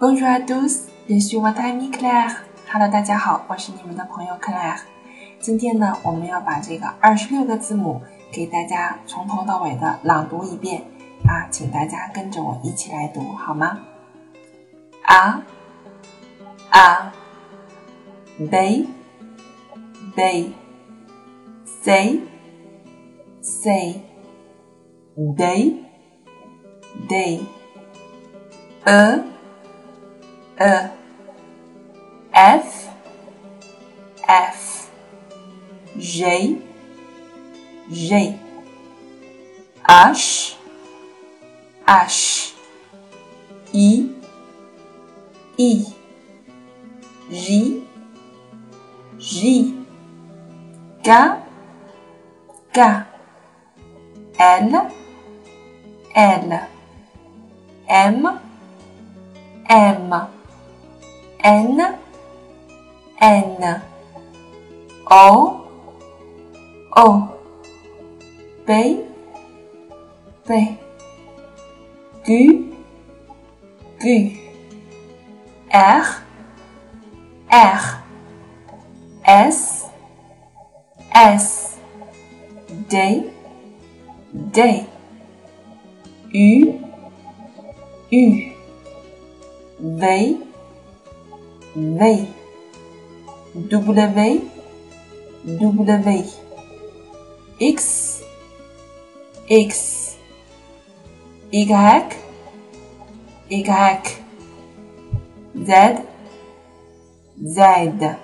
Bonjour à tous, je suis votre amie Claire. Hello，大家好，我是你们的朋友 Claire。今天呢，我们要把这个二十六个字母给大家从头到尾的朗读一遍啊，请大家跟着我一起来读好吗？a a b b c c d d e E F F G G. H H I I. J J. K K. L L. M M N N O O B B Q Q R R S S D D U U V V W W X X Y Y Z Z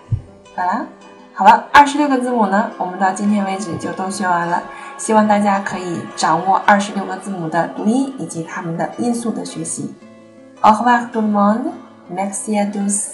好了，好了，二十六个字母呢，我们到今天为止就都学完了。希望大家可以掌握二十六个字母的读音以及它们的音素的学习。Au revoir tout le monde. Merci à tous.